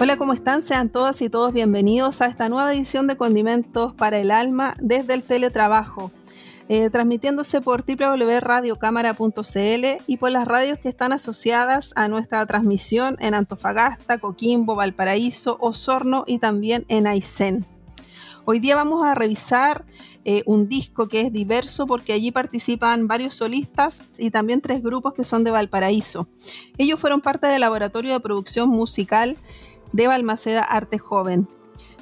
Hola, ¿cómo están? Sean todas y todos bienvenidos a esta nueva edición de Condimentos para el Alma desde el teletrabajo, eh, transmitiéndose por www.radiocámara.cl y por las radios que están asociadas a nuestra transmisión en Antofagasta, Coquimbo, Valparaíso, Osorno y también en Aysén. Hoy día vamos a revisar eh, un disco que es diverso porque allí participan varios solistas y también tres grupos que son de Valparaíso. Ellos fueron parte del laboratorio de producción musical de Balmaceda Arte Joven.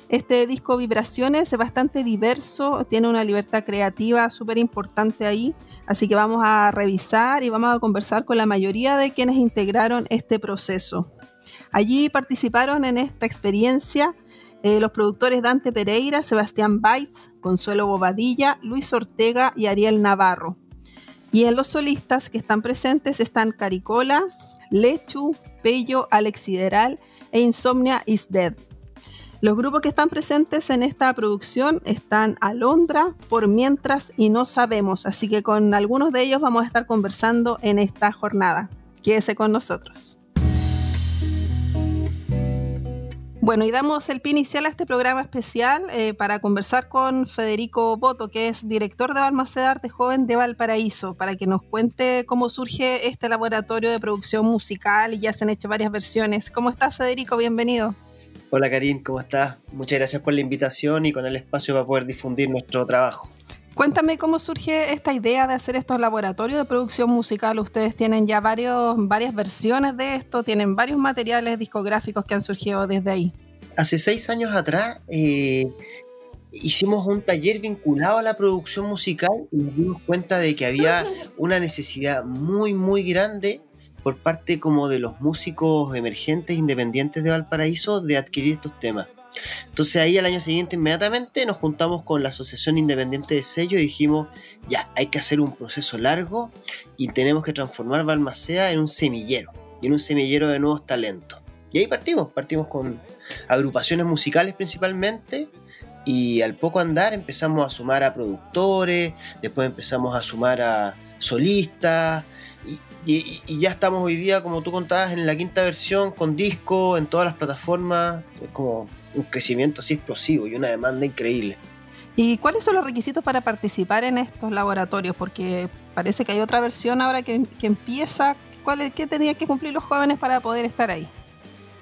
Este disco Vibraciones es bastante diverso, tiene una libertad creativa súper importante ahí, así que vamos a revisar y vamos a conversar con la mayoría de quienes integraron este proceso. Allí participaron en esta experiencia eh, los productores Dante Pereira, Sebastián Baitz, Consuelo Bobadilla, Luis Ortega y Ariel Navarro. Y en los solistas que están presentes están Caricola, Lechu, Pello, Alex Sideral e Insomnia is Dead. Los grupos que están presentes en esta producción están Alondra, Por Mientras y No Sabemos, así que con algunos de ellos vamos a estar conversando en esta jornada. Quédese con nosotros. Bueno, y damos el pie inicial a este programa especial eh, para conversar con Federico Boto, que es director de Balmaceda Arte Joven de Valparaíso, para que nos cuente cómo surge este laboratorio de producción musical y ya se han hecho varias versiones. ¿Cómo estás, Federico? Bienvenido. Hola, Karim, ¿cómo estás? Muchas gracias por la invitación y con el espacio para poder difundir nuestro trabajo. Cuéntame cómo surge esta idea de hacer estos laboratorios de producción musical. Ustedes tienen ya varios, varias versiones de esto, tienen varios materiales discográficos que han surgido desde ahí. Hace seis años atrás eh, hicimos un taller vinculado a la producción musical y nos dimos cuenta de que había una necesidad muy, muy grande por parte como de los músicos emergentes independientes de Valparaíso de adquirir estos temas. Entonces ahí al año siguiente inmediatamente nos juntamos con la Asociación Independiente de Sello y dijimos, ya, hay que hacer un proceso largo y tenemos que transformar Balmaceda en un semillero, y en un semillero de nuevos talentos. Y ahí partimos, partimos con agrupaciones musicales principalmente, y al poco andar empezamos a sumar a productores, después empezamos a sumar a solistas, y, ya estamos hoy día, como tú contabas, en la quinta versión con disco, en todas las plataformas, como un crecimiento así explosivo y una demanda increíble. ¿Y cuáles son los requisitos para participar en estos laboratorios? Porque parece que hay otra versión ahora que, empieza. ¿Cuál, ¿Qué tendrían que cumplir los jóvenes para poder estar ahí?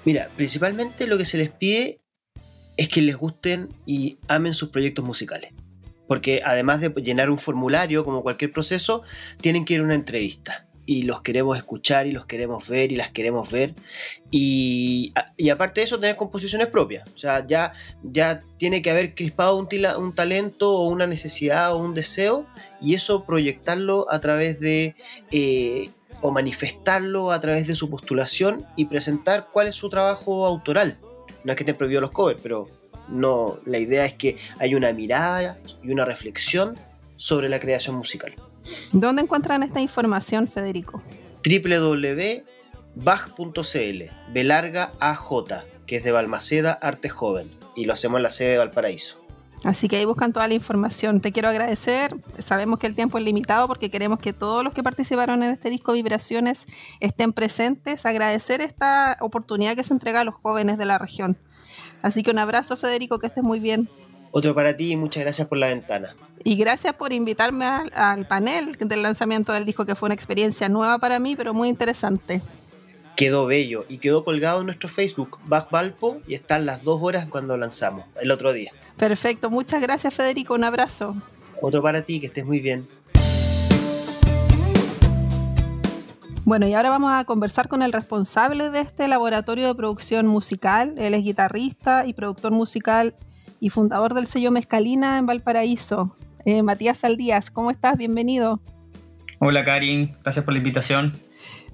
Mira, principalmente lo que se les pide es que les gusten y amen sus proyectos musicales. Porque además de llenar un formulario como cualquier proceso, tienen que ir a una entrevista y los queremos escuchar y los queremos ver y las queremos ver. Y, aparte de eso, tener composiciones propias. O sea, ya, ya tiene que haber crispado un, un, talento o una necesidad o un deseo y eso proyectarlo a través de... Eh, o manifestarlo a través de su postulación y presentar cuál es su trabajo autoral. No es que estén prohibidos los covers, pero no, la idea es que haya una mirada y una reflexión sobre la creación musical. ¿Dónde encuentran esta información, Federico? www.bach.cl, Belarga AJ, que es de Balmaceda Arte Joven, y lo hacemos en la sede de Valparaíso. Así que ahí buscan toda la información. Te quiero agradecer. Sabemos que el tiempo es limitado porque queremos que todos los que participaron en este disco Vibraciones estén presentes. Agradecer esta oportunidad que se entrega a los jóvenes de la región. Así que un abrazo, Federico, que estés muy bien. Otro para ti y muchas gracias por la ventana. Y gracias por invitarme al, panel del lanzamiento del disco, que fue una experiencia nueva para mí, pero muy interesante. Quedó bello y quedó colgado en nuestro Facebook, Back Valpo, y están las dos horas cuando lanzamos, el otro día. Perfecto, muchas gracias Federico, un abrazo. Otro para ti, que estés muy bien. Bueno, y ahora vamos a conversar con el responsable de este laboratorio de producción musical. Él es guitarrista y productor musical y fundador del sello Mezcalina en Valparaíso. Eh, Matías Saldías, ¿cómo estás? Bienvenido. Hola Karin, gracias por la invitación.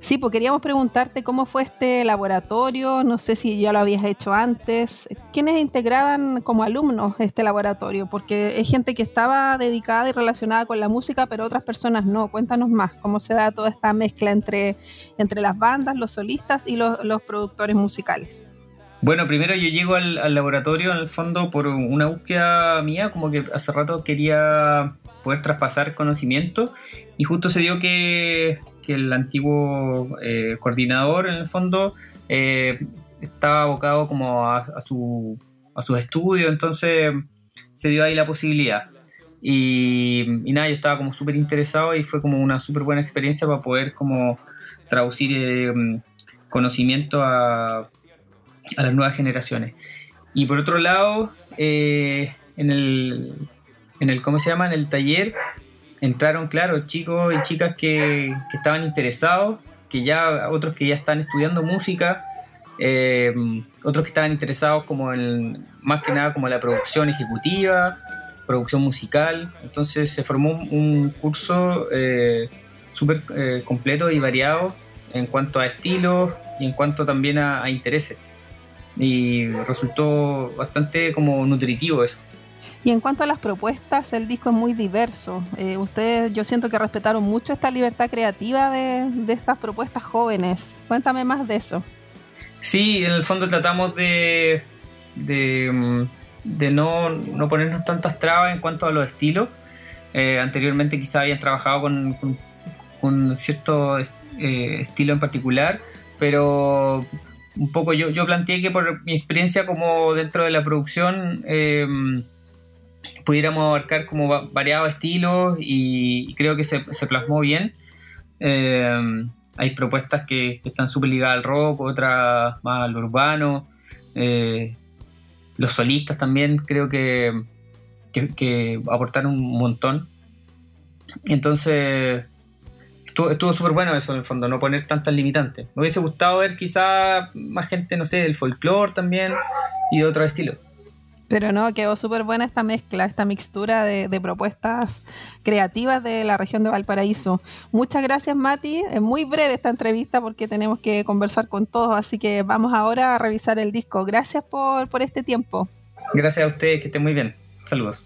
Sí, pues queríamos preguntarte cómo fue este laboratorio, no sé si ya lo habías hecho antes, ¿quiénes integraban como alumnos este laboratorio? Porque es gente que estaba dedicada y relacionada con la música, pero otras personas no. Cuéntanos más, cómo se da toda esta mezcla entre, entre las bandas, los solistas y los, productores musicales. Bueno, primero yo llego al, laboratorio en el fondo por una búsqueda mía, como que hace rato quería poder traspasar conocimiento y justo se dio que que el antiguo eh, coordinador, en el fondo, eh, estaba abocado como a, su, a sus estudios, entonces se dio ahí la posibilidad. Y, nada, yo estaba como súper interesado y fue como una súper buena experiencia para poder como traducir eh, conocimiento a, a, las nuevas generaciones. Y por otro lado, en, el, en el, ¿cómo se llama? En el taller entraron, claro, chicos y chicas que, estaban interesados, que ya, otros que ya están estudiando música, eh, otros que estaban interesados como en, más que nada como la producción ejecutiva, producción musical, entonces se formó un, curso eh, súper eh, completo y variado en cuanto a estilos y en cuanto también a intereses. Y resultó bastante como nutritivo eso. Y en cuanto a las propuestas, el disco es muy diverso. Eh, ustedes, yo siento que respetaron mucho esta libertad creativa de, estas propuestas jóvenes. Cuéntame más de eso. Sí, en el fondo tratamos de, de, mm, no, ponernos tantas trabas en cuanto a los estilos. Eh, anteriormente quizá habían trabajado con, con, cierto eh, estilo en particular, pero un poco yo, yo planteé que por mi experiencia como dentro de la producción pudiéramos abarcar como variados estilos y, creo que se, plasmó bien. Eh, hay propuestas que, están súper ligadas al rock, otras más al urbano. Eh, los solistas también creo que, que, aportaron un montón. Entonces, estuvo, estuvo súper bueno eso en el fondo, no poner tantas limitantes. Me hubiese gustado ver quizá más gente, no sé, del folclore también y de otro estilo. Pero no, quedó súper buena esta mezcla, esta mixtura de, propuestas creativas de la región de Valparaíso. Muchas gracias, Mati. Es muy breve esta entrevista porque tenemos que conversar con todos, así que vamos ahora a revisar el disco. Gracias por, por este tiempo. Gracias a ustedes, que estén muy bien. Saludos.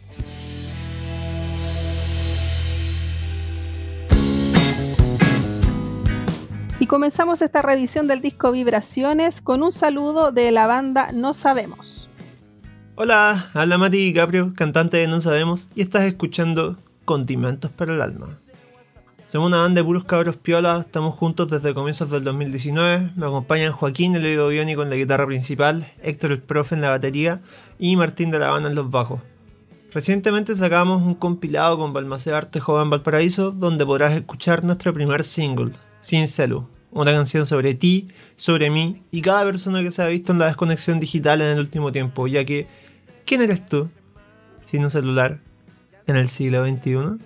Y comenzamos esta revisión del disco Vibraciones con un saludo de la banda No Sabemos. Hola, habla Mati Caprio, cantante de No Sabemos, y estás escuchando Condimentos para el Alma. Somos una banda de puros cabros piolas, estamos juntos desde comienzos del 2019. Me acompañan Joaquín, el oído biónico en la guitarra principal, Héctor el profe en la batería y Martín de la banda en los bajos. Recientemente sacamos un compilado con Balmacé Arte Joven Valparaíso, donde podrás escuchar nuestro primer single, Sin Celu, una canción sobre ti, sobre mí y cada persona que se ha visto en la desconexión digital en el último tiempo, ya que ¿Quién eres tú sin un celular en el siglo XXI?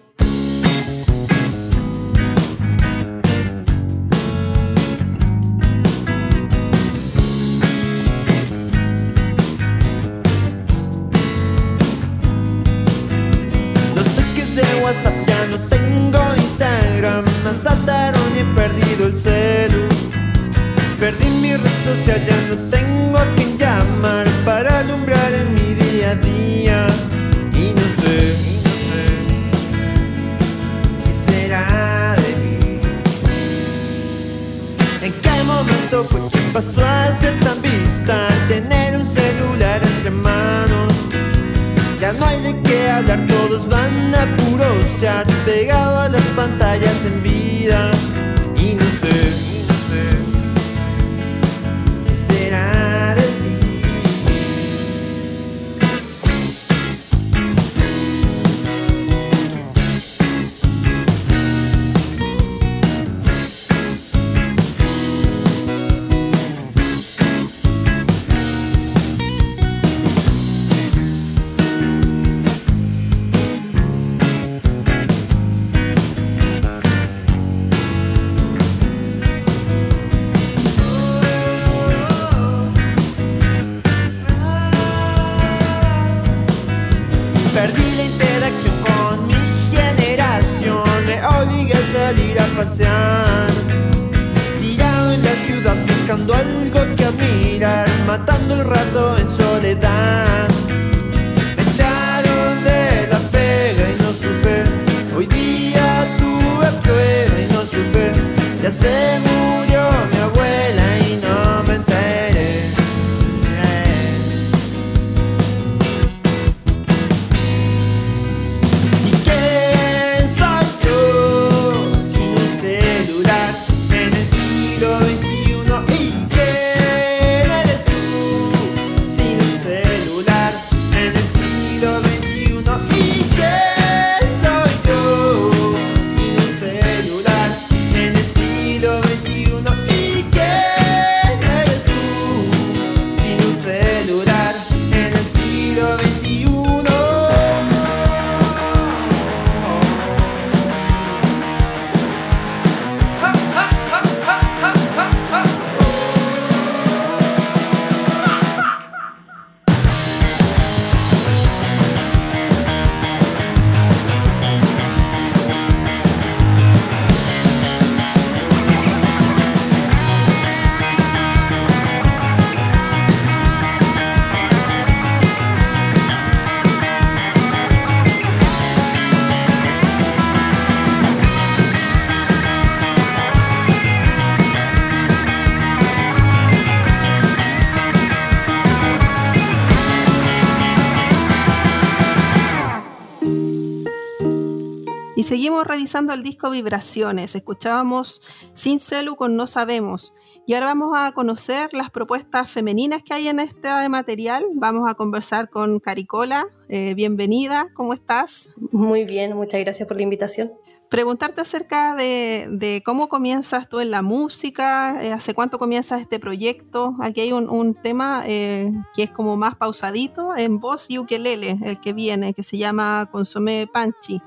Seguimos revisando el disco Vibraciones. Escuchábamos Sin Celu con No Sabemos. Y ahora vamos a conocer las propuestas femeninas que hay en este material. Vamos a conversar con Caricola. Eh, bienvenida, ¿cómo estás? Muy bien, muchas gracias por la invitación. Preguntarte acerca de, de cómo comienzas tú en la música, eh, hace cuánto comienzas este proyecto. Aquí hay un, un tema eh, que es como más pausadito, en voz y ukelele, el que viene, que se llama Consomé Panchi.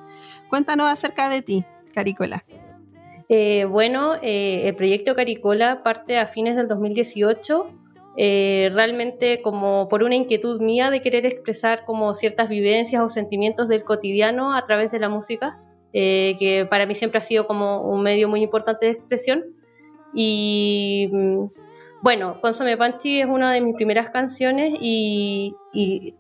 Cuéntanos acerca de ti, Caricola. Eh, bueno, eh, el proyecto Caricola parte a fines del 2018, eh, realmente como por una inquietud mía de querer expresar como ciertas vivencias o sentimientos del cotidiano a través de la música, eh, que para mí siempre ha sido como un medio muy importante de expresión. Y mm, bueno, Consome Panchi es una de mis primeras canciones y,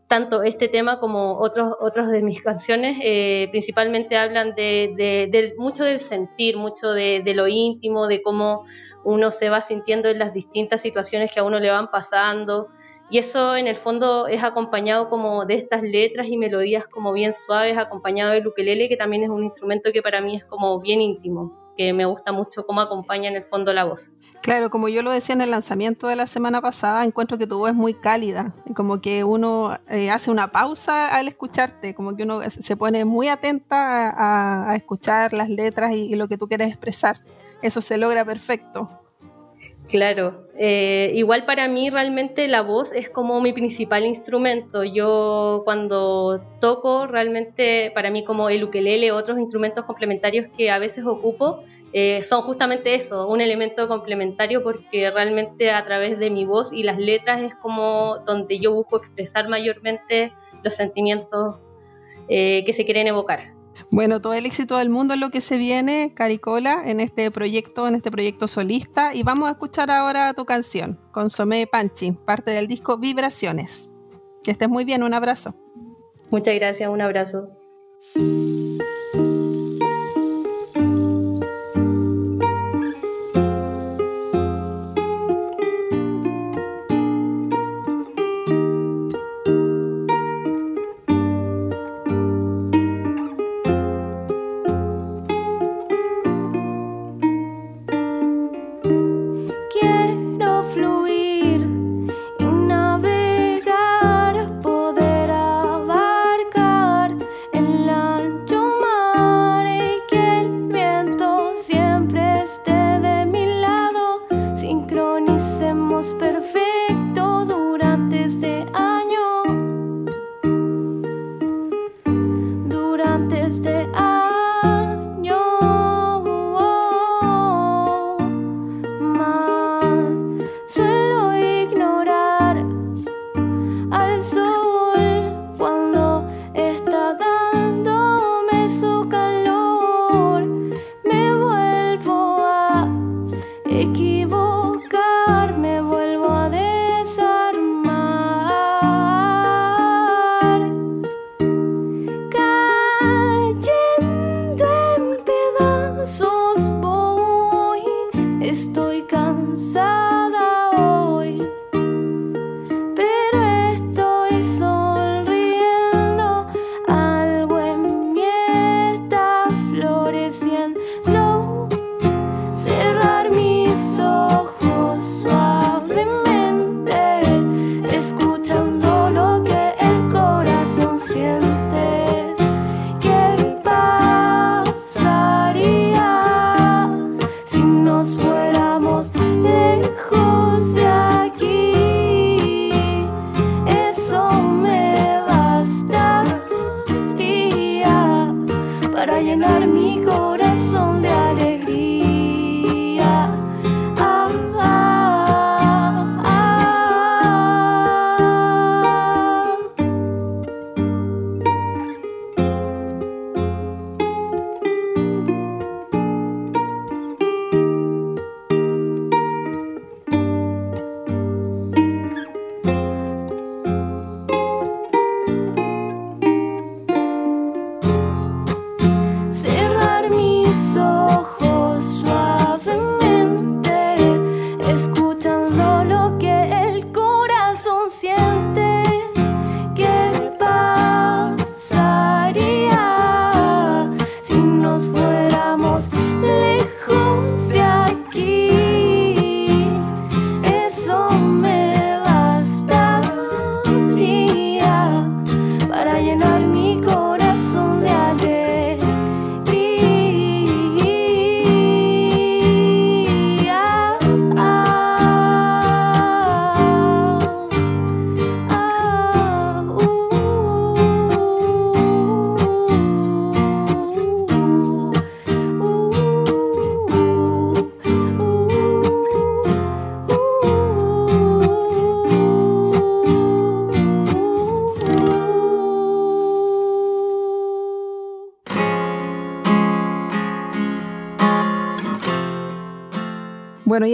tanto este tema como otros, otros de mis canciones eh, principalmente hablan de, mucho del sentir, mucho de, de lo íntimo, de cómo uno se va sintiendo en las distintas situaciones que a uno le van pasando. Y eso en el fondo es acompañado como de estas letras y melodías como bien suaves, acompañado del ukelele, que también es un instrumento que para mí es como bien íntimo, que me gusta mucho cómo acompaña en el fondo la voz. Claro, como yo lo decía en el lanzamiento de la semana pasada, encuentro que tu voz es muy cálida, como que uno eh, hace una pausa al escucharte, como que uno se pone muy atenta a, a escuchar las letras y, y lo que tú quieres expresar. Eso se logra perfecto. Claro, eh, igual para mí realmente la voz es como mi principal instrumento. Yo cuando toco realmente para mí como el ukelele, otros instrumentos complementarios que a veces ocupo, eh, son justamente eso, un elemento complementario porque realmente a través de mi voz y las letras es como donde yo busco expresar mayormente los sentimientos eh, que se quieren evocar. Bueno, todo el éxito del mundo es lo que se viene, Caricola, en este proyecto, en este proyecto solista. Y vamos a escuchar ahora tu canción, Consomé Panchi, parte del disco Vibraciones. Que estés muy bien, un abrazo. Muchas gracias, un abrazo.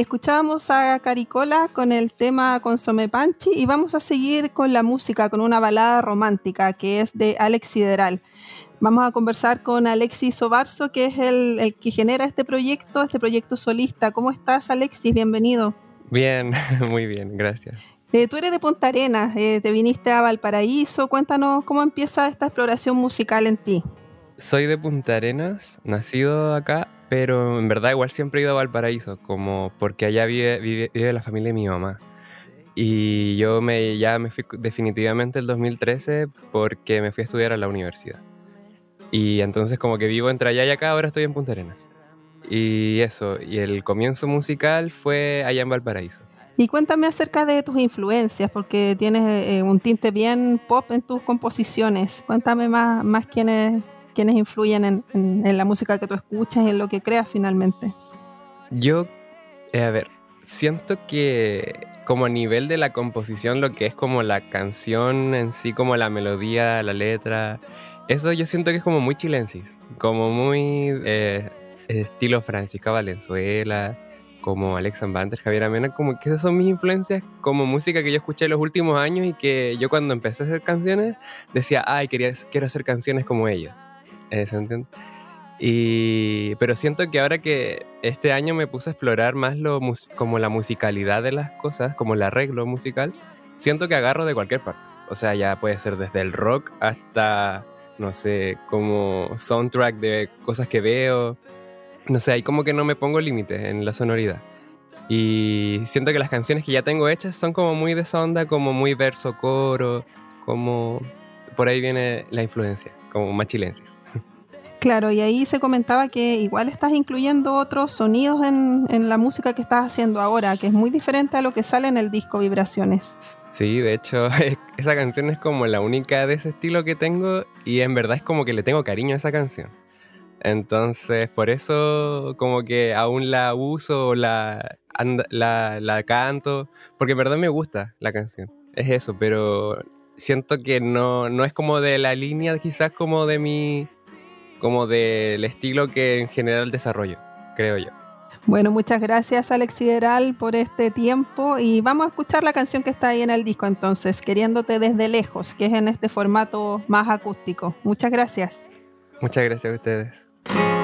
Escuchábamos a Caricola con el tema Consome Panchi y vamos a seguir con la música, con una balada romántica que es de Alex Sideral. Vamos a conversar con Alexis Sobarzo, que es el, el que genera este proyecto, este proyecto solista. ¿Cómo estás, Alexis? Bienvenido. Bien, muy bien, gracias. Eh, tú eres de Punta Arenas, eh, te viniste a Valparaíso. Cuéntanos cómo empieza esta exploración musical en ti. Soy de Punta Arenas, nacido acá, pero en verdad igual siempre he ido a Valparaíso, como porque allá vive, vive, vive la familia de mi mamá. Y yo me, ya me fui definitivamente el 2013 porque me fui a estudiar a la universidad. Y entonces como que vivo entre allá y acá, ahora estoy en Punta Arenas. Y eso, y el comienzo musical fue allá en Valparaíso. Y cuéntame acerca de tus influencias, porque tienes eh, un tinte bien pop en tus composiciones. Cuéntame más, más quiénes, quiénes influyen en, en- en la música que tú escuchas y en lo que creas finalmente. Yo, eh, a ver, siento que como a nivel de la composición, lo que es como la canción en sí, como la melodía, la letra, eso yo siento que es como muy chilensis, como muy eh, estilo Francisca Valenzuela, como Alex Banter, Javier Amena, como que esas son mis influencias como música que yo escuché en los últimos años y que yo cuando empecé a hacer canciones decía, ay, quería, quiero hacer canciones como ellos. Eh, ¿Se entiende? Y, pero siento que ahora que este año me puse a explorar más lo como la musicalidad de las cosas, como el arreglo musical, siento que agarro de cualquier parte. O sea, ya puede ser desde el rock hasta, no sé, como soundtrack de cosas que veo. No sé, ahí como que no me pongo límites en la sonoridad. Y siento que las canciones que ya tengo hechas son como muy de esa onda, como muy verso, coro, como por ahí viene la influencia, como machilensis. Claro, y ahí se comentaba que igual estás incluyendo otros sonidos en, en la música que estás haciendo ahora, que es muy diferente a lo que sale en el disco Vibraciones. Sí, de hecho, esa canción es como la única de ese estilo que tengo y en verdad es como que le tengo cariño a esa canción. Entonces, por eso como que aún la uso, la, la, la canto, porque en verdad me gusta la canción. Es eso, pero siento que no, no es como de la línea quizás como de mi, como del estilo que en general desarrollo, creo yo. Bueno, muchas gracias Alex Sideral por este tiempo y vamos a escuchar la canción que está ahí en el disco entonces, Queriéndote desde lejos, que es en este formato más acústico. Muchas gracias. Muchas gracias a ustedes.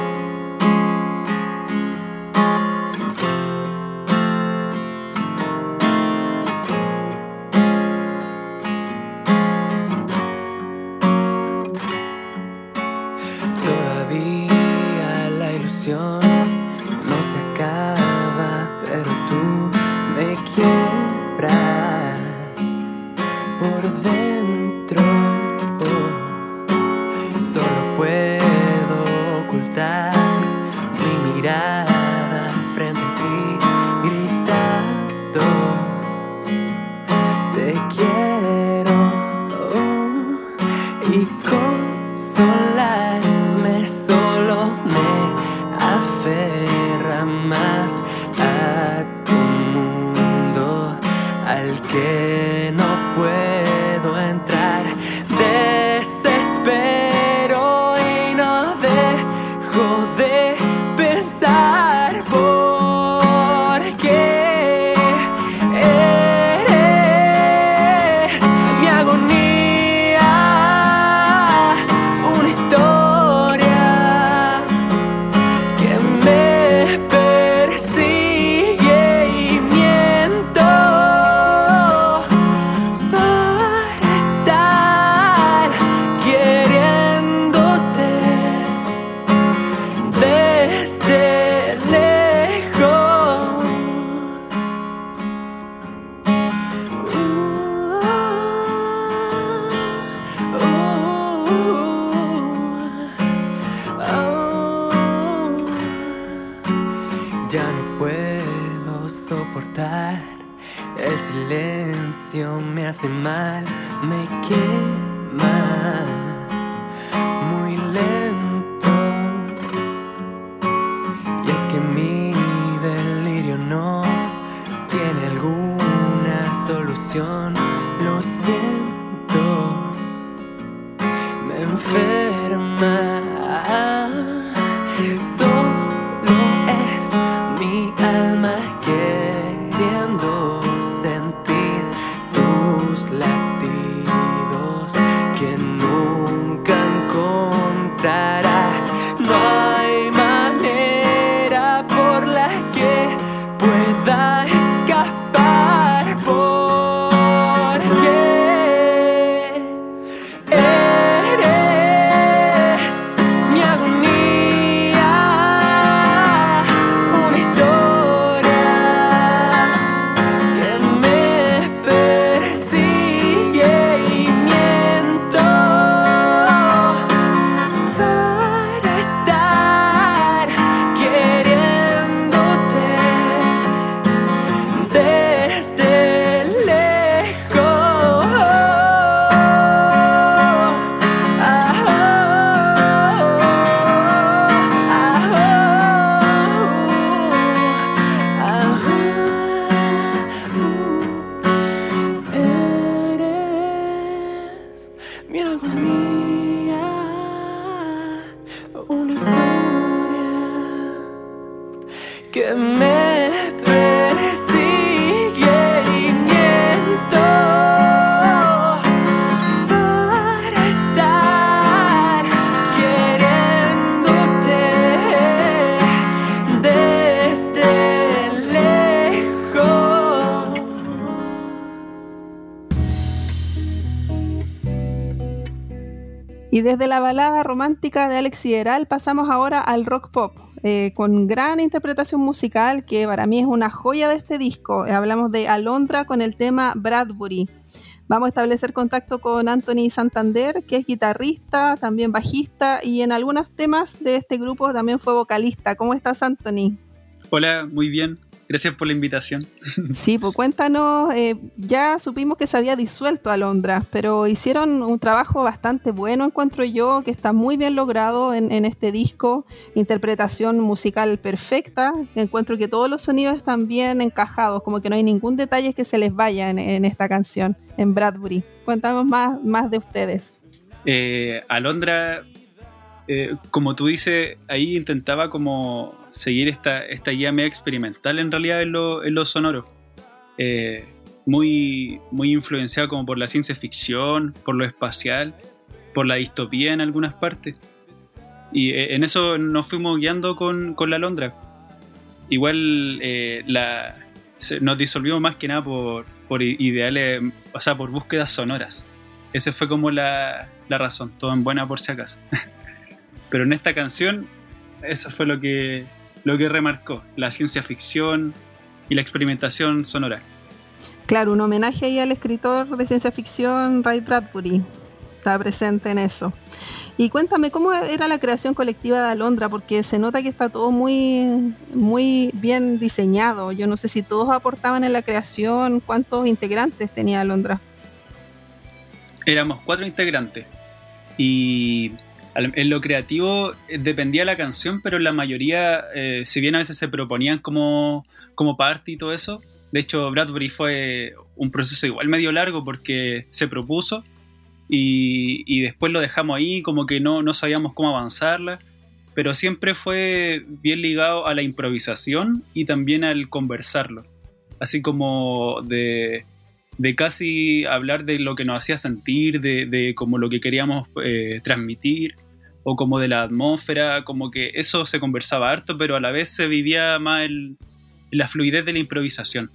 Desde la balada romántica de Alex Sideral pasamos ahora al rock pop, eh, con gran interpretación musical que para mí es una joya de este disco. Hablamos de Alondra con el tema Bradbury. Vamos a establecer contacto con Anthony Santander, que es guitarrista, también bajista y en algunos temas de este grupo también fue vocalista. ¿Cómo estás, Anthony? Hola, muy bien. Gracias por la invitación. Sí, pues cuéntanos, eh, ya supimos que se había disuelto Alondra, pero hicieron un trabajo bastante bueno, encuentro yo, que está muy bien logrado en, en este disco, interpretación musical perfecta, encuentro que todos los sonidos están bien encajados, como que no hay ningún detalle que se les vaya en, en esta canción, en Bradbury. Cuéntanos más, más de ustedes. Eh, Alondra, eh, como tú dices, ahí intentaba como seguir esta, esta guía media experimental en realidad en lo, sonoro. Eh, muy, muy influenciado como por la ciencia ficción, por lo espacial, por la distopía en algunas partes. Y eh, en eso nos fuimos guiando con, la Alondra. Igual eh, la, nos disolvimos más que nada por, ideales, o sea, por búsquedas sonoras. Esa fue como la, la razón, todo en buena por si acaso. Pero en esta canción, eso fue lo que, lo que remarcó, la ciencia ficción y la experimentación sonora. Claro, un homenaje ahí al escritor de ciencia ficción Ray Bradbury. Está presente en eso. Y cuéntame, ¿cómo era la creación colectiva de Alondra? Porque se nota que está todo muy, muy bien diseñado. Yo no sé si todos aportaban en la creación, cuántos integrantes tenía Alondra. Éramos cuatro integrantes y en lo creativo eh, dependía la canción, pero la mayoría, eh, si bien a veces se proponían como, como parte y todo eso, de hecho Bradbury fue un proceso igual medio largo porque se propuso y, y después lo dejamos ahí, como que no, no sabíamos cómo avanzarla, pero siempre fue bien ligado a la improvisación y también al conversarlo, así como de, de casi hablar de lo que nos hacía sentir, de, de como lo que queríamos eh, transmitir, o como de la atmósfera, como que eso se conversaba harto, pero a la vez se vivía más el- la fluidez de la improvisación.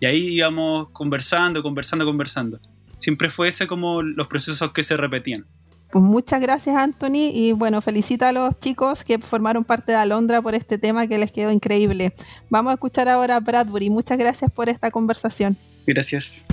Y ahí íbamos conversando, conversando, conversando. Siempre fue ese como los procesos que se repetían. Pues muchas gracias, Anthony. Y bueno, felicita a los chicos que formaron parte de Alondra por este tema que les quedó increíble. Vamos a escuchar ahora a Bradbury. Muchas gracias por esta conversación. Gracias.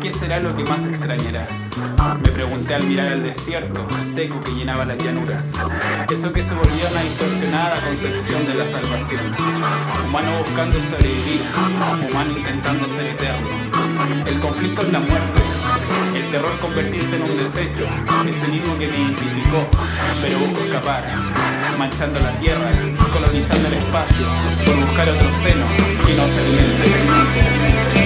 ¿Qué será lo que más extrañarás? Me pregunté al mirar el desierto, seco que llenaba las llanuras. Eso que se volvió una distorsionada concepción de la salvación. Humano buscando sobrevivir, humano intentando ser eterno. El conflicto es la muerte, el terror convertirse en un desecho, ese mismo que me identificó, pero busco escapar, manchando la tierra, colonizando el espacio, por buscar otro seno que no se alimente.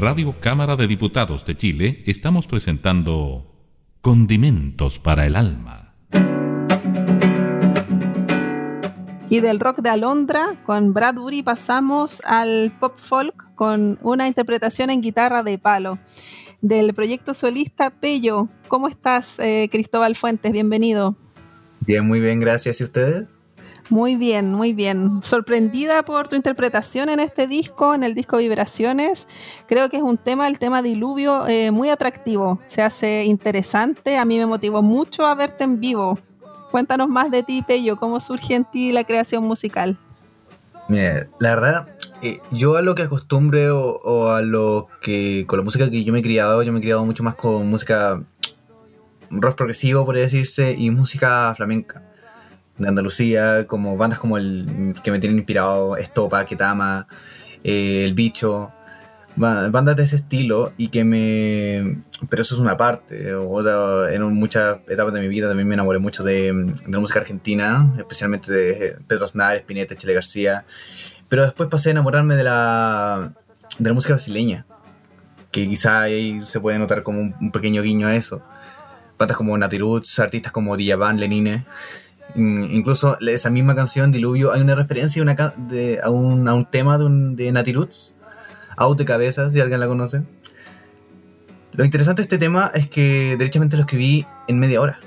Radio Cámara de Diputados de Chile estamos presentando Condimentos para el Alma. Y del rock de Alondra con Bradbury pasamos al pop folk con una interpretación en guitarra de palo. Del proyecto solista Pello. ¿Cómo estás, eh, Cristóbal Fuentes? Bienvenido. Bien, muy bien, gracias. ¿Y ustedes? Muy bien, muy bien. Sorprendida por tu interpretación en este disco, en el disco Vibraciones. Creo que es un tema, el tema diluvio, eh, muy atractivo. Se hace interesante. A mí me motivó mucho a verte en vivo. Cuéntanos más de ti, Pello. ¿Cómo surge en ti la creación musical? Mira, la verdad, eh, yo a lo que acostumbre o, o a lo que con la música que yo me he criado, yo me he criado mucho más con música rock progresivo, podría decirse, y música flamenca de Andalucía, como bandas como el que me tienen inspirado, Estopa, Ketama, eh, El Bicho, ba- bandas de ese estilo y que me... Pero eso es una parte. Otra, en muchas etapas de mi vida también me enamoré mucho de, la música argentina, especialmente de Pedro Aznar, Spinetta, Chile García. Pero después pasé a enamorarme de la, de la música brasileña, que quizá ahí se puede notar como un, pequeño guiño a eso. bandas como Natiroots, artistas como Diaban, Lenine. Mm, Incluso esa misma canción, Diluvio, hay una referencia a, una ca- de- a, un, a un tema de, un, de Out de Cabeza, si alguien la conoce. Lo interesante de este tema es que derechamente lo escribí en media hora.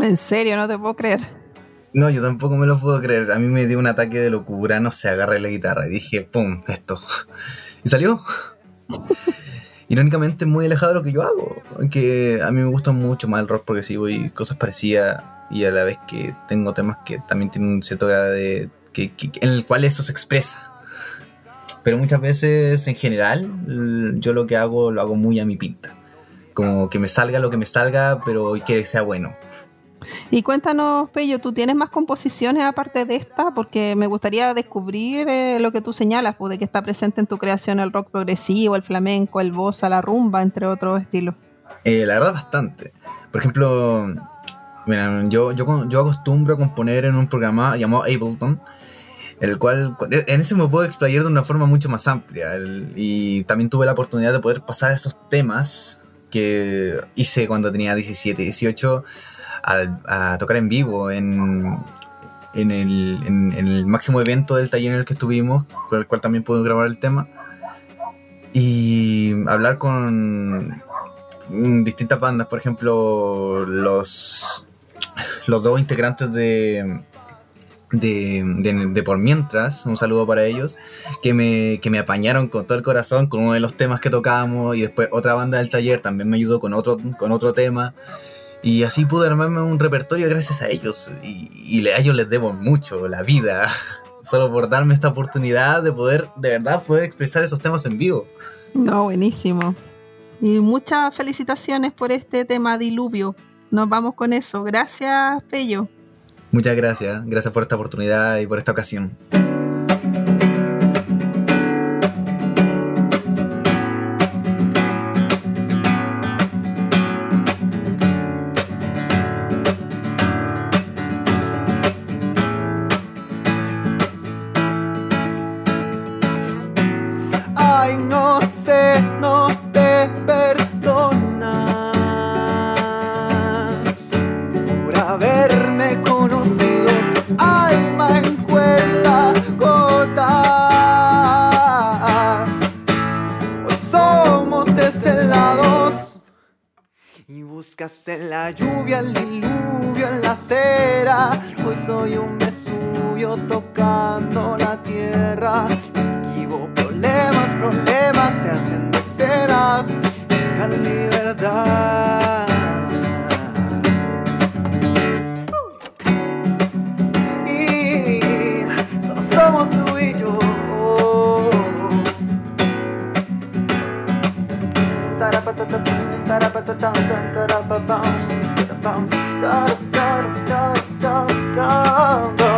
En serio, no te puedo creer. No, yo tampoco me lo puedo creer. A mí me dio un ataque de locura, no sé, agarré la guitarra y dije, ¡pum! Esto. Y salió. Irónicamente muy alejado de lo que yo hago. Que a mí me gusta mucho más el rock progresivo y cosas parecidas. Y a la vez que tengo temas que también tienen un cierto grado de... Que, que- en el cual eso se expresa. Pero muchas veces, en general, yo lo que hago lo hago muy a mi pinta. Como que me salga lo que me salga, pero que sea bueno. Y cuéntanos, Pello, ¿tú tienes más composiciones aparte de esta? Porque me gustaría descubrir eh, lo que tú señalas, pues, de que está presente en tu creación el rock progresivo, el flamenco, el bossa, la rumba, entre otros estilos. Eh, la verdad, bastante. Por ejemplo, mira, yo, yo, yo acostumbro a componer en un programa llamado Ableton, el cual en ese me puedo explayar de una forma mucho más amplia. y también tuve la oportunidad de poder pasar esos temas que hice cuando tenía 17, 18 al- a tocar en vivo en, el, en- en el máximo evento del taller en el que estuvimos, con el cual también puedo grabar el tema. Y hablar con mm, distintas bandas, por ejemplo, los, los dos integrantes de, de, de- Por Mientras, un saludo para ellos, que me, que me apañaron con todo el corazón con uno de los temas que tocábamos y después otra banda del taller también me ayudó con otro, con otro tema. Y así pude armarme un repertorio gracias a ellos. Y, y a ellos les debo mucho, la vida. Solo por darme esta oportunidad de poder, de verdad, poder expresar esos temas en vivo. No, buenísimo. Y muchas felicitaciones por este tema diluvio. Nos vamos con eso. Gracias, Pello. Muchas gracias, gracias por esta oportunidad y por esta ocasión. En la lluvia el diluvio en la acera. Hoy soy un Vesubio tocando la tierra. Esquivo problemas, problemas se hacen de ceras. Buscan libertad. go.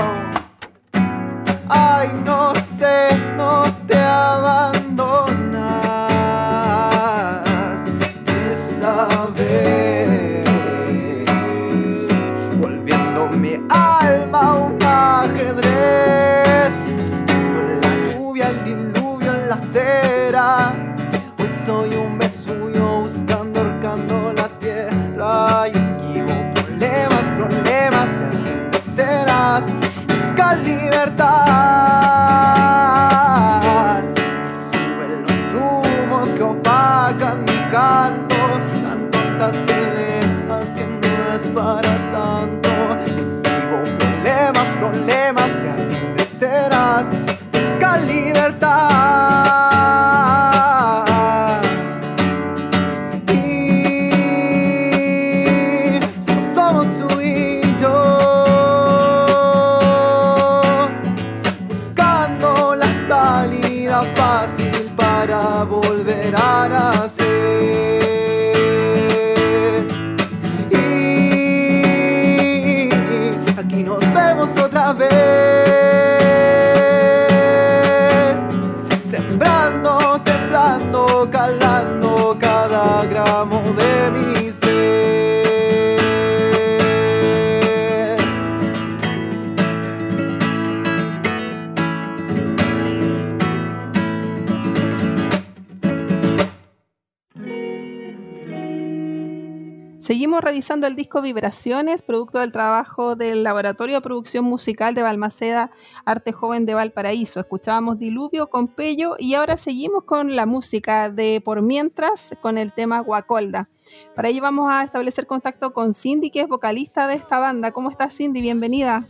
Seguimos revisando el disco Vibraciones, producto del trabajo del Laboratorio de Producción Musical de Balmaceda Arte Joven de Valparaíso. Escuchábamos Diluvio con Pello y ahora seguimos con la música de Por Mientras con el tema Guacolda. Para ello vamos a establecer contacto con Cindy, que es vocalista de esta banda. ¿Cómo estás, Cindy? Bienvenida.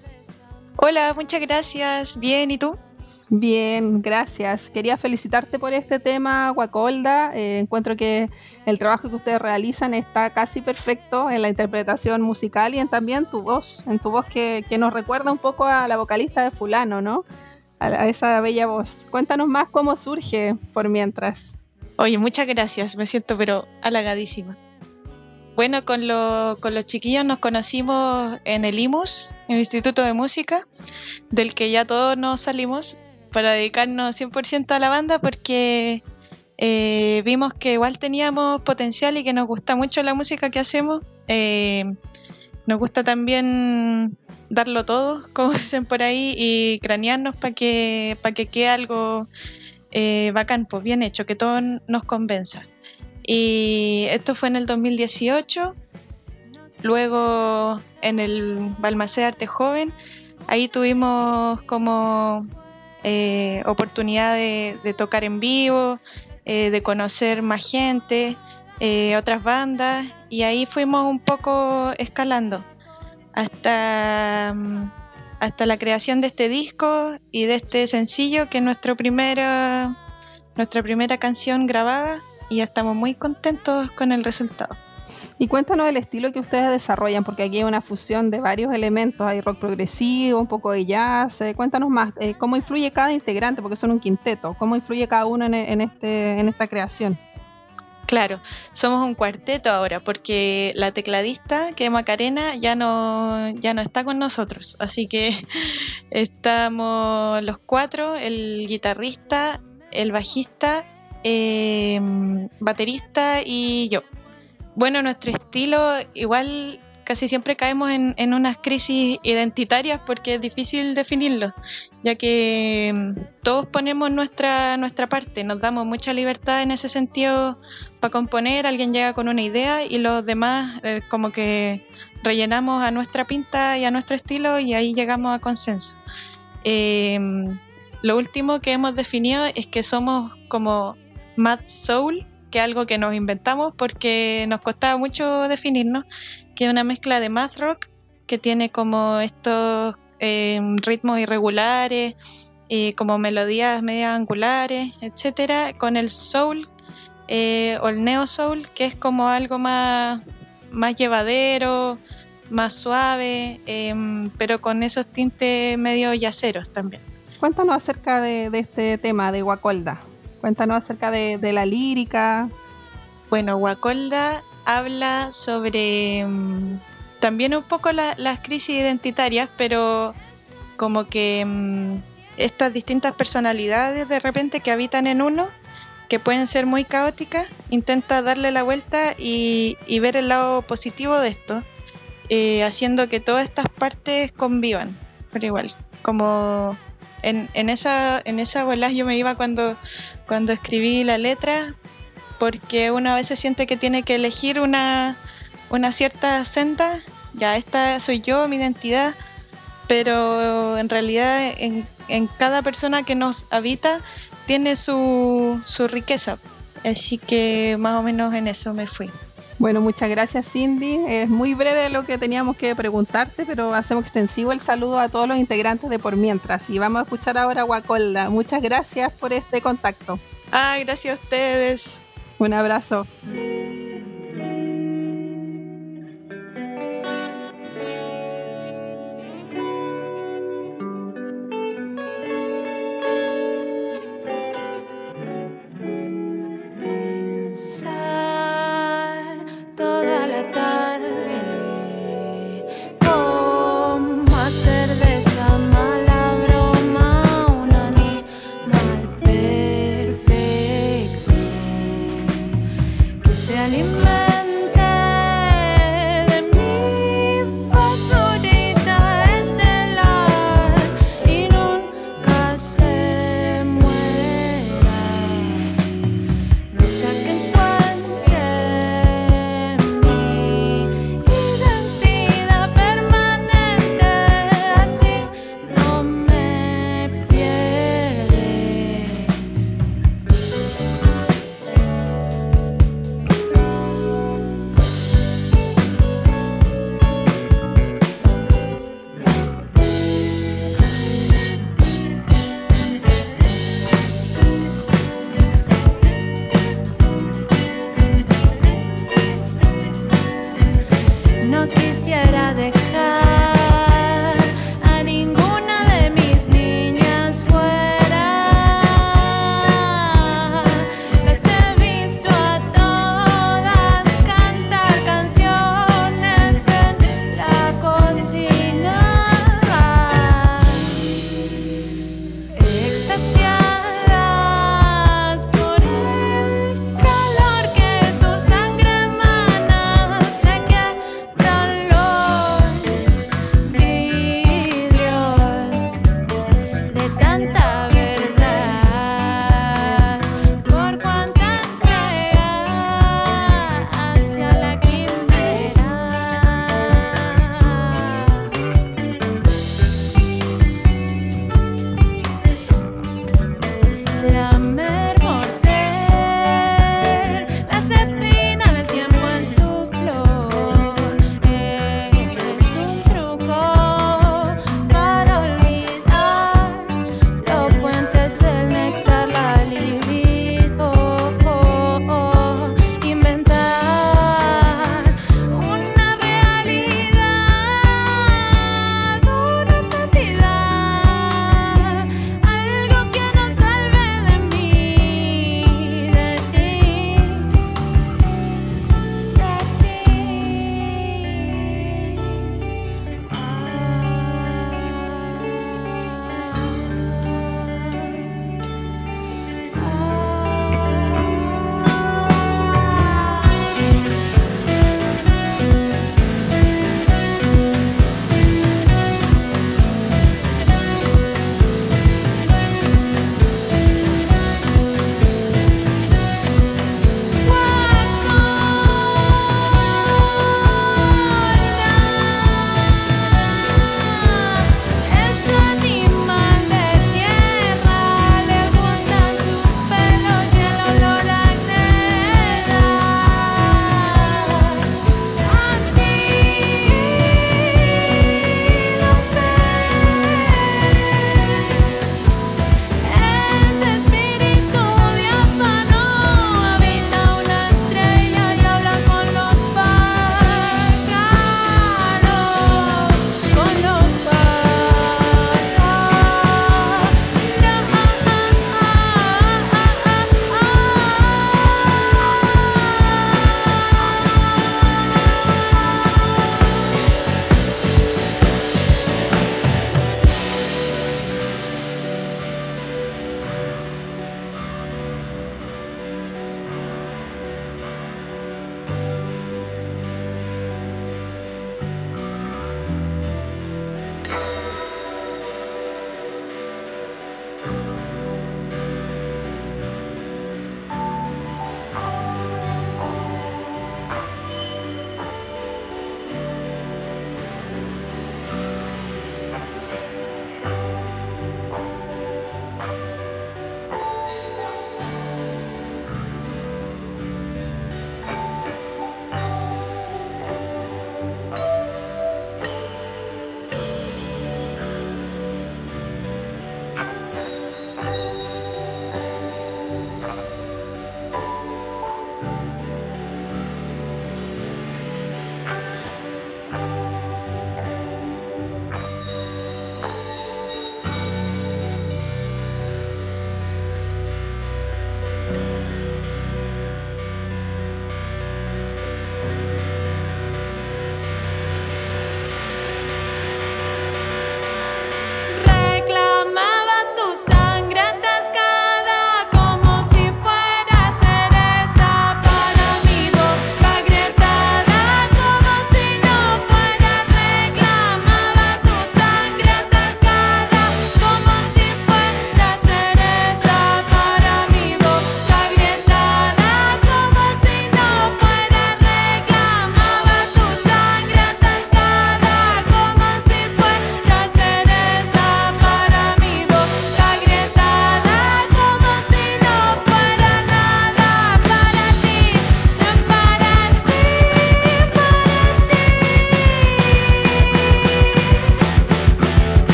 Hola, muchas gracias. Bien, ¿y tú? Bien, gracias. Quería felicitarte por este tema, Guacolda. Eh, encuentro que el trabajo que ustedes realizan está casi perfecto en la interpretación musical y en también tu voz, en tu voz que, que nos recuerda un poco a la vocalista de Fulano, ¿no? A, a esa bella voz. Cuéntanos más cómo surge por mientras. Oye, muchas gracias. Me siento pero halagadísima. Bueno, con, lo- con los chiquillos nos conocimos en el IMUS, el Instituto de Música, del que ya todos nos salimos para dedicarnos 100% a la banda porque eh, vimos que igual teníamos potencial y que nos gusta mucho la música que hacemos. Eh, nos gusta también darlo todo, como dicen por ahí, y cranearnos para que, para que quede algo eh, bacán, pues bien hecho, que todo nos convenza. Y esto fue en el 2018. Luego en el Balmaceda Arte Joven, ahí tuvimos como eh, oportunidad de, tocar en vivo, eh, de conocer más gente, eh, otras bandas, y ahí fuimos un poco escalando hasta, hasta la creación de este disco y de este sencillo que es nuestro nuestra primera canción grabada y ya estamos muy contentos con el resultado. Y cuéntanos el estilo que ustedes desarrollan, porque aquí hay una fusión de varios elementos, hay rock progresivo, un poco de jazz. eh, cuéntanos más, eh, cómo influye cada integrante, porque son un quinteto, cómo influye cada uno en, en este, en esta creación. Claro, somos un cuarteto ahora porque la tecladista, que es Macarena, ya no, ya no está con nosotros. Así que estamos los cuatro, el guitarrista, el bajista, eh, baterista y yo. Bueno, nuestro estilo igual casi siempre caemos en, en unas crisis identitarias porque es difícil definirlo, ya que mm, todos ponemos nuestra, nuestra parte, nos damos mucha libertad en ese sentido para componer, alguien llega con una idea y los demás eh, como que rellenamos a nuestra pinta y a nuestro estilo y ahí llegamos a consenso. Eh, lo último que hemos definido es que somos como Mad Soul, que es algo que nos inventamos porque nos costaba mucho definirnos, que es una mezcla de math rock que tiene como estos eh, ritmos irregulares, como melodías medio angulares, etcétera, con el soul eh, o el neo soul, que es como algo más, más llevadero, más suave, em, pero con esos tintes medio yaceros también. Cuéntanos acerca de, de este tema de Guacolda. Cuéntanos acerca de, la lírica. Bueno, Guacolda habla sobre mm, también un poco la- las crisis identitarias, pero como que mm, estas distintas personalidades de repente que habitan en uno, que pueden ser muy caóticas, intenta darle la vuelta y, y ver el lado positivo de esto, eh, haciendo que todas estas partes convivan, pero igual, como en, en esa en esa bola yo me iba cuando, cuando escribí la letra, porque uno a veces siente que tiene que elegir una, una cierta senda, ya esta soy yo, mi identidad, pero en realidad en, en cada persona que nos habita tiene su, su riqueza, así que más o menos en eso me fui. Bueno, muchas gracias Cindy. Es muy breve lo que teníamos que preguntarte, pero hacemos extensivo el saludo a todos los integrantes de Por Mientras. Y vamos a escuchar ahora a Guacolda. Muchas gracias por este contacto. Ah, gracias a ustedes. Un abrazo.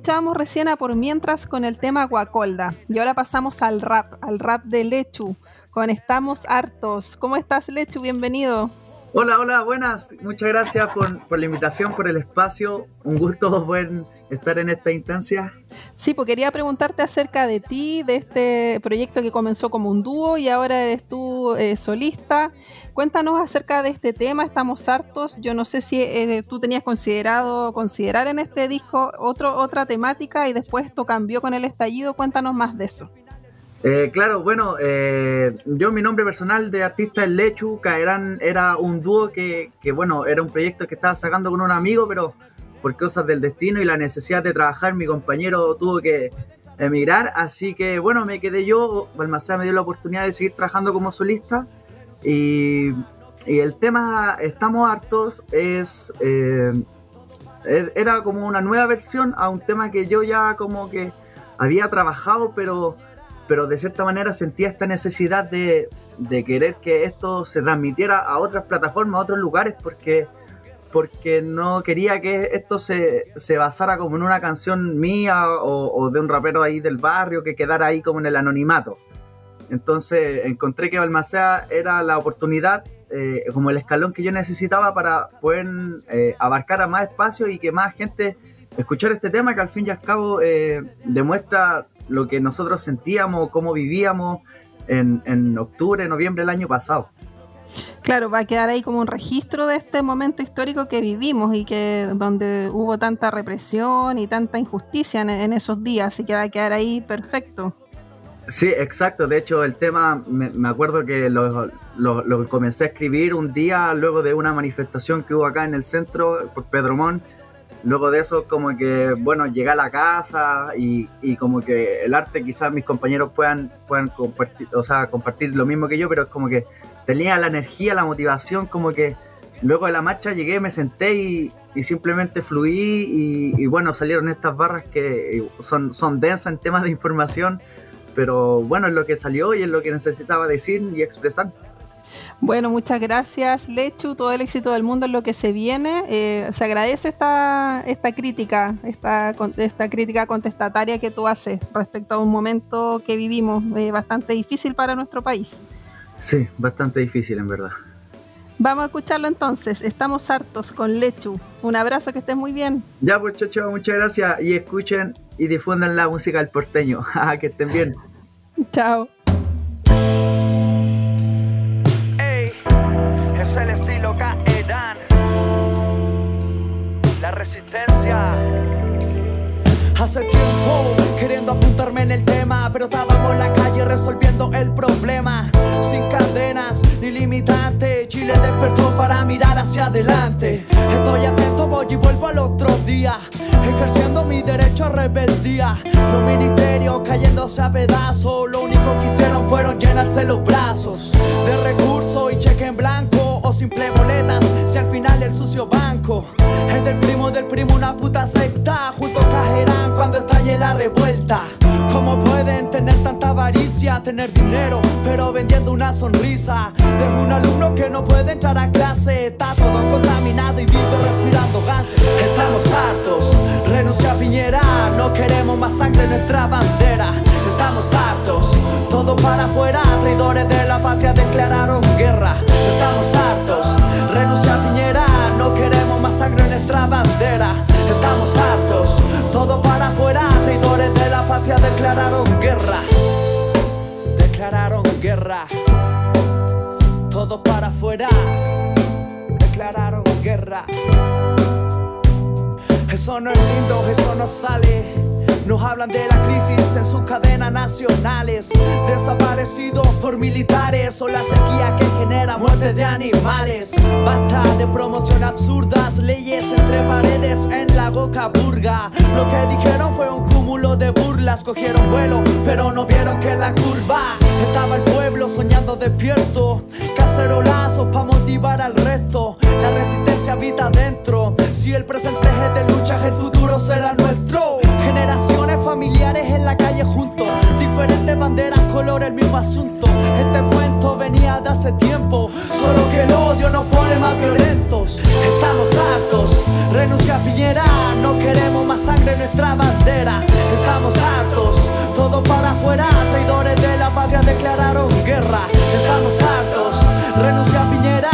Escuchábamos recién a Por Mientras con el tema Guacolda. Y ahora pasamos al rap, al rap de Lechu, con Estamos Hartos. ¿Cómo estás, Lechu? Bienvenido. Hola, hola, buenas. Muchas gracias por, por, la invitación, por el espacio. Un gusto estar en esta instancia. Sí, pues quería preguntarte acerca de ti, de este proyecto que comenzó como un dúo y ahora eres tú eh, solista. Cuéntanos acerca de este tema, estamos hartos. Yo no sé si eh, tú tenías considerado considerar en este disco otro, otra temática y después esto cambió con el estallido. Cuéntanos más de eso. Eh, claro, bueno, eh, yo mi nombre personal de artista es Lechu, Caerán era un dúo que, bueno, era un proyecto que estaba sacando con un amigo, pero por cosas del destino y la necesidad de trabajar, mi compañero tuvo que emigrar, así que bueno, me quedé yo, Balmaceda me dio la oportunidad de seguir trabajando como solista. Y, y el tema Estamos Hartos es... Eh, era como una nueva versión a un tema que yo ya como que había trabajado, pero pero de cierta manera sentía esta necesidad de, de, querer que esto se transmitiera a otras plataformas, a otros lugares, porque, porque no quería que esto se, se basara como en una canción mía o, o, de un rapero ahí del barrio que quedara ahí como en el anonimato. Entonces encontré que Balmacea era la oportunidad, eh, como el escalón que yo necesitaba para poder eh, abarcar a más espacio y que más gente escuchar este tema que al fin y al cabo eh, demuestra lo que nosotros sentíamos, cómo vivíamos en, en, octubre, noviembre del año pasado. Claro, va a quedar ahí como un registro de este momento histórico que vivimos y que donde hubo tanta represión y tanta injusticia en, en esos días, así que va a quedar ahí perfecto. Sí, exacto. De hecho, el tema, me, me acuerdo que lo, lo, lo, comencé a escribir un día luego de una manifestación que hubo acá en el centro por Pedro Montt luego de eso como que, bueno, llegué a la casa y, y como que el arte quizás mis compañeros puedan, puedan compartir, o sea, compartir lo mismo que yo, pero es como que tenía la energía, la motivación, como que luego de la marcha llegué, me senté y, y simplemente fluí y, bueno, salieron estas barras que son, son densas en temas de información, pero bueno, es lo que salió y es lo que necesitaba decir y expresar. Bueno, muchas gracias, Lechu. Todo el éxito del mundo en lo que se viene. Eh, se agradece esta, esta crítica, esta, esta crítica contestataria que tú haces respecto a un momento que vivimos eh, bastante difícil para nuestro país. Sí, bastante difícil en verdad. Vamos a escucharlo entonces. Estamos hartos con Lechu. Un abrazo, que estés muy bien. Ya, pues, chao, muchas gracias. Y escuchen y difundan la música del porteño. que estén bien. chao. Estilo Kaedan. La resistencia. Hace tiempo queriendo apuntarme en el tema, pero estábamos en la calle resolviendo el problema. Sin cadenas ni limitantes, Chile despertó para mirar hacia adelante. Estoy atento, voy y vuelvo al otro día, ejerciendo mi derecho a rebeldía. Los ministerios cayéndose a pedazos, lo único que hicieron fueron llenarse los brazos de recursos y cheque en blanco o simple boletas. Si al final el sucio banco es del primo del primo, una puta secta, juntos caerán cuando estalle la revuelta. ¿Cómo pueden tener tanta avaricia, tener dinero, pero vendiendo una sonrisa? De un alumno que no puede entrar a clase, está todo contaminado y vive respirando gases. Estamos hartos, renuncia a Piñera, no queremos más sangre en nuestra bandera. Estamos hartos, todo para afuera, traidores de la patria declararon guerra. Estamos hartos, renuncia a Piñera, no queremos más sangre en nuestra bandera. Estamos hartos, todo para afuera, traidores de la patria declararon guerra. Declararon guerra. Todo para afuera, declararon guerra. Eso no es lindo, eso no sale. Nos hablan de la crisis en sus cadenas nacionales, desaparecidos por militares o la sequía que genera muerte de animales. Basta de promoción absurdas, leyes entre paredes en la boca burga. Lo que dijeron fue un cúmulo de burlas, cogieron vuelo, pero no vieron que la curva estaba el pueblo soñando despierto. Cacerolazos para motivar al resto. La resistencia habita dentro. Si el presente es de lucha, el futuro será nuestro. Generaciones familiares en la calle juntos. Diferentes banderas, color, el mismo asunto. Este cuento venía de hace tiempo, solo que el odio nos pone más violentos. Estamos hartos, renuncia a Piñera, no queremos más sangre en nuestra bandera. Estamos hartos, todo para afuera, traidores de la patria declararon guerra. Estamos hartos, renuncia a Piñera,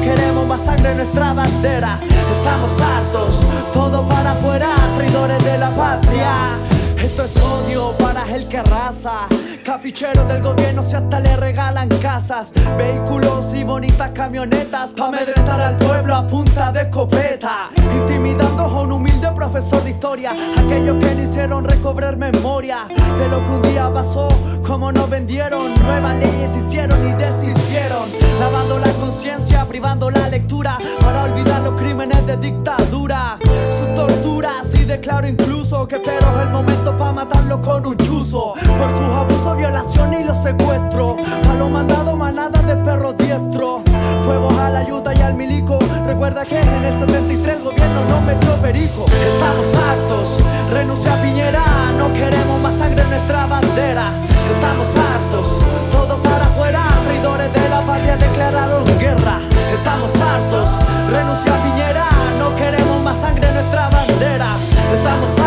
queremos más sangre en nuestra bandera. Estamos hartos, todo para afuera, traidores de la patria. Esto es odio para el que arrasa. Caficheros del gobierno si hasta le regalan casas, vehículos y bonitas camionetas pa' amedrentar al pueblo a punta de escopeta. Intimidando a un humilde profesor de historia, aquellos que no hicieron recobrar memoria de lo que un día pasó, como nos vendieron. Nuevas leyes hicieron y deshicieron, lavando la conciencia, privando la lectura para olvidar los crímenes de dictadura, sus torturas y declaro incluso que pero el momento para matarlo con un chuzo por sus abusos, violaciones y los secuestros. A los mandados manadas de perros diestros. Fuegos a la ayuda y al milico. Recuerda que en el 73 el gobierno no metió perico. Estamos hartos, renuncia a Piñera. No queremos más sangre en nuestra bandera. Estamos hartos, todo para afuera. Traidores de la patria declararon guerra. Estamos hartos, renuncia a Piñera. No queremos más sangre en nuestra bandera. Estamos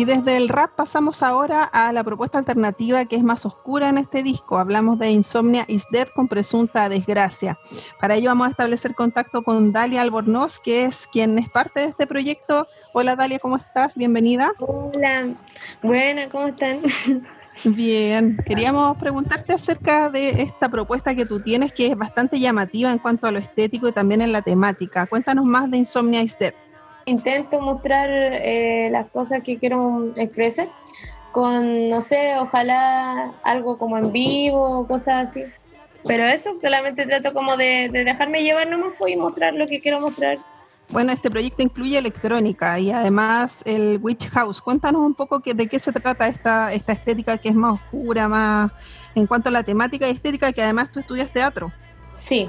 Y desde el rap pasamos ahora a la propuesta alternativa que es más oscura en este disco. Hablamos de Insomnia is Dead con presunta desgracia. Para ello vamos a establecer contacto con Dalia Albornoz, que es quien es parte de este proyecto. Hola Dalia, ¿cómo estás? Bienvenida. Hola, buena, ¿cómo están? Bien, queríamos preguntarte acerca de esta propuesta que tú tienes, que es bastante llamativa en cuanto a lo estético y también en la temática. Cuéntanos más de Insomnia is Dead. Intento mostrar eh, las cosas que quiero expresar con, no sé, ojalá algo como en vivo, cosas así. Pero eso, solamente trato como de, de dejarme llevar nomás pues, y mostrar lo que quiero mostrar. Bueno, este proyecto incluye electrónica y además el Witch House. Cuéntanos un poco que, de qué se trata esta, esta estética que es más oscura, más en cuanto a la temática y estética, que además tú estudias teatro. Sí.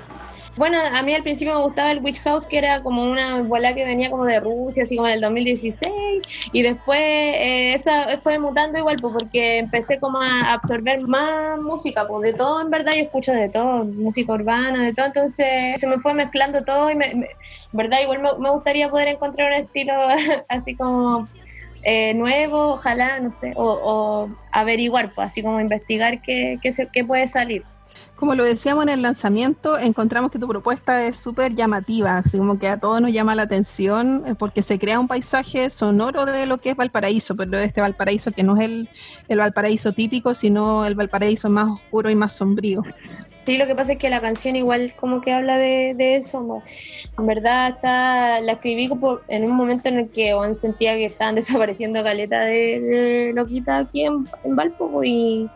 Bueno, a mí al principio me gustaba el Witch House, que era como una bola que venía como de Rusia, así como en el 2016, y después eh, esa fue mutando igual, pues, porque empecé como a absorber más música, pues de todo en verdad, yo escucho de todo, música urbana, de todo, entonces se me fue mezclando todo y me, verdad igual me, me gustaría poder encontrar un estilo así como eh, nuevo, ojalá, no sé, o, o averiguar, pues así como investigar qué, qué, se- qué puede salir. Como lo decíamos en el lanzamiento, encontramos que tu propuesta es súper llamativa, así como que a todos nos llama la atención, eh, porque se crea un paisaje sonoro de lo que es Valparaíso, pero este Valparaíso que no es el, el Valparaíso típico, sino el Valparaíso más oscuro y más sombrío. Sí, lo que pasa es que la canción igual como que habla de, eso. En verdad está, la escribí en un momento en el que bueno, sentía que estaban desapareciendo caleta de, de loquita aquí en, en Valpo pues, y,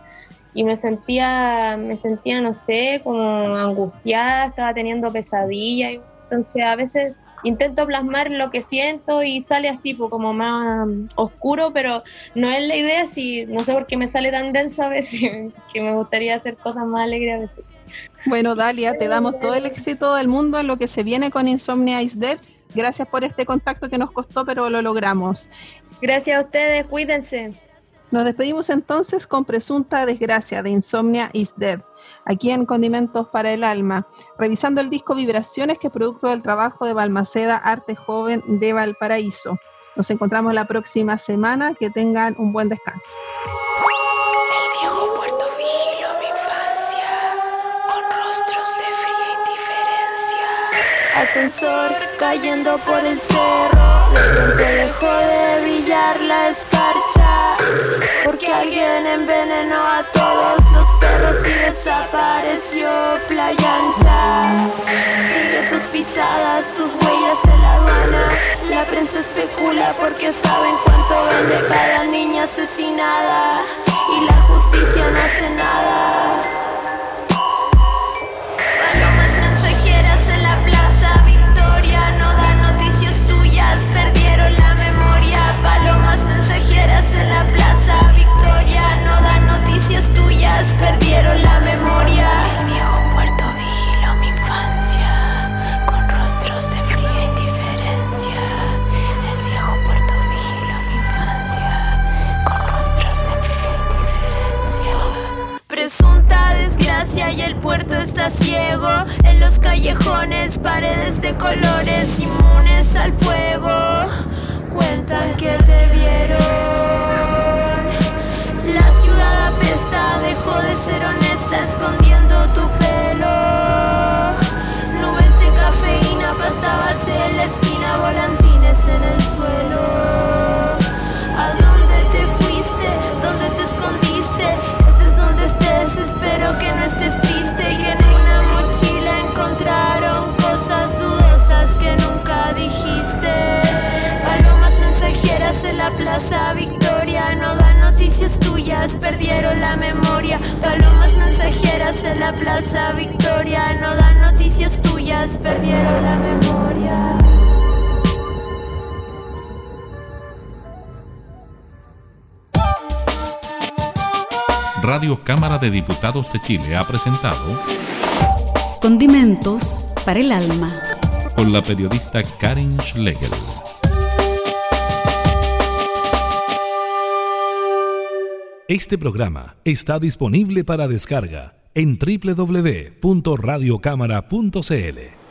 y me sentía, me sentía, no sé, como angustiada, estaba teniendo pesadillas. Entonces a veces intento plasmar lo que siento y sale así, pues, como más oscuro, pero no es la idea, si no sé por qué me sale tan denso a veces, que me gustaría hacer cosas más alegres a veces. Bueno, Dalia, te damos todo el éxito del mundo en lo que se viene con Insomnia is Dead. Gracias por este contacto que nos costó, pero lo logramos. Gracias a ustedes, cuídense. Nos despedimos entonces con Presunta Desgracia de Insomnia is Dead, aquí en Condimentos para el Alma, revisando el disco Vibraciones, que es producto del trabajo de Balmaceda Arte Joven de Valparaíso. Nos encontramos la próxima semana, que tengan un buen descanso. Ascensor cayendo por el cerro, de pronto dejó de brillar la escarcha. Porque alguien envenenó a todos los perros y desapareció playa ancha. Sigue tus pisadas, tus huellas en la aduana. La prensa especula porque saben cuánto vende cada niña asesinada. Y la justicia no hace nada. Ciego. En los callejones, paredes de colores inmunes al fuego. Cuentan que te vieron. Tuyas, perdieron la memoria. Palomas mensajeras en la plaza Victoria no dan noticias tuyas, perdieron la memoria. Radio Cámara de Diputados de Chile ha presentado Condimentos para el alma. con la periodista Karin Schlegel. Este programa está disponible para descarga en www.radiocámara.cl.